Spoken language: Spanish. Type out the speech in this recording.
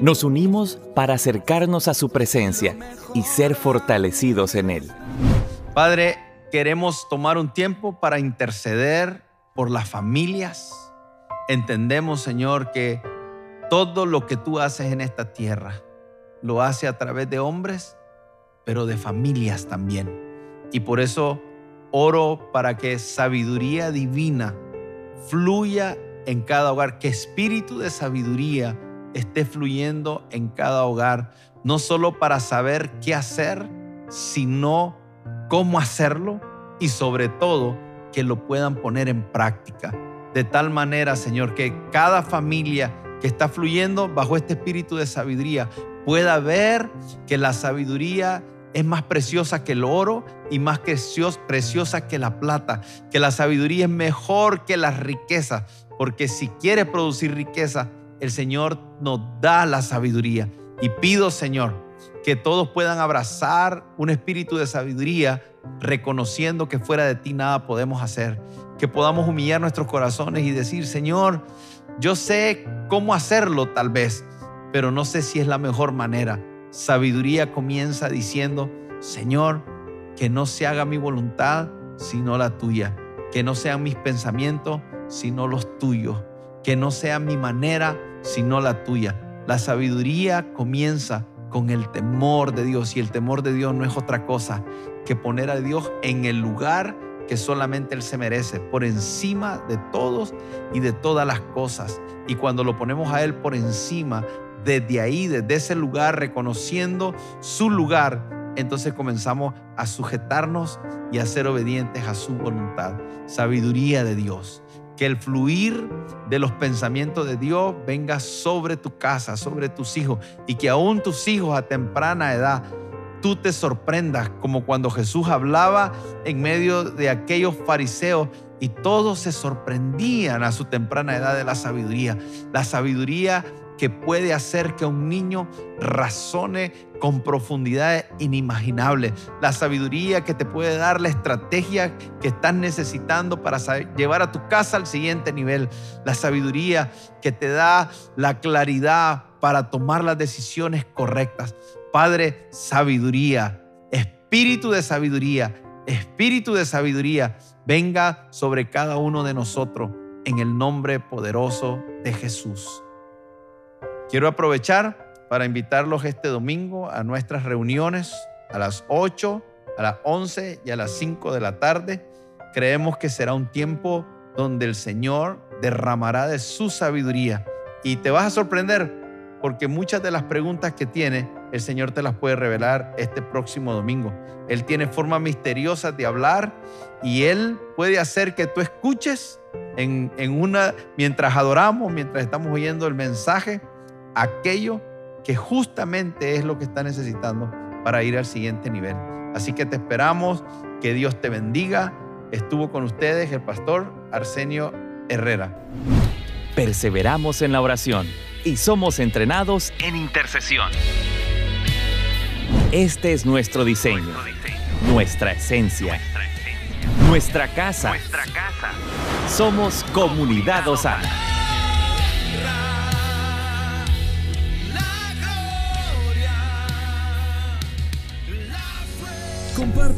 Nos unimos para acercarnos a su presencia y ser fortalecidos en Él. Padre, queremos tomar un tiempo para interceder por las familias. Entendemos, Señor, que todo lo que tú haces en esta tierra lo hace a través de hombres, pero de familias también. Y por eso oro para que sabiduría divina fluya en cada hogar, que espíritu de sabiduría esté fluyendo en cada hogar, no solo para saber qué hacer, sino cómo hacerlo y sobre todo que lo puedan poner en práctica. De tal manera, Señor, que cada familia que está fluyendo bajo este espíritu de sabiduría pueda ver que la sabiduría es más preciosa que el oro y más preciosa que la plata, que la sabiduría es mejor que las riquezas, porque si quieres producir riqueza, el Señor nos da la sabiduría. Y pido, Señor, que todos puedan abrazar un espíritu de sabiduría, reconociendo que fuera de ti nada podemos hacer. Que podamos humillar nuestros corazones y decir, Señor, yo sé cómo hacerlo tal vez, pero no sé si es la mejor manera. Sabiduría comienza diciendo, Señor, que no se haga mi voluntad, sino la tuya. Que no sean mis pensamientos, sino los tuyos. Que no sea mi manera, sino la tuya. La sabiduría comienza con el temor de Dios y el temor de Dios no es otra cosa que poner a Dios en el lugar que solamente Él se merece, por encima de todos y de todas las cosas. Y cuando lo ponemos a Él por encima, desde ahí, desde ese lugar, reconociendo su lugar, entonces comenzamos a sujetarnos y a ser obedientes a su voluntad. Sabiduría de Dios que el fluir de los pensamientos de Dios venga sobre tu casa, sobre tus hijos, y que aún tus hijos a temprana edad tú te sorprendas, como cuando Jesús hablaba en medio de aquellos fariseos y todos se sorprendían a su temprana edad de la sabiduría. La sabiduría que puede hacer que un niño razone con profundidades inimaginables. La sabiduría que te puede dar la estrategia que estás necesitando para llevar a tu casa al siguiente nivel. La sabiduría que te da la claridad para tomar las decisiones correctas. Padre, sabiduría, espíritu de sabiduría, espíritu de sabiduría, venga sobre cada uno de nosotros en el nombre poderoso de Jesús. Quiero aprovechar para invitarlos este domingo a nuestras reuniones a las 8, a las 11 y a las 5 de la tarde. Creemos que será un tiempo donde el Señor derramará de su sabiduría y te vas a sorprender porque muchas de las preguntas que tiene el Señor te las puede revelar este próximo domingo. Él tiene forma misteriosa de hablar y Él puede hacer que tú escuches en, en una, mientras adoramos, mientras estamos oyendo el mensaje, aquello que justamente es lo que está necesitando para ir al siguiente nivel. Así que te esperamos, que Dios te bendiga. Estuvo con ustedes el pastor Arsenio Herrera. Perseveramos en la oración y somos entrenados en intercesión. Este es nuestro diseño, nuestra esencia, nuestra casa. Somos Comunidad Osana.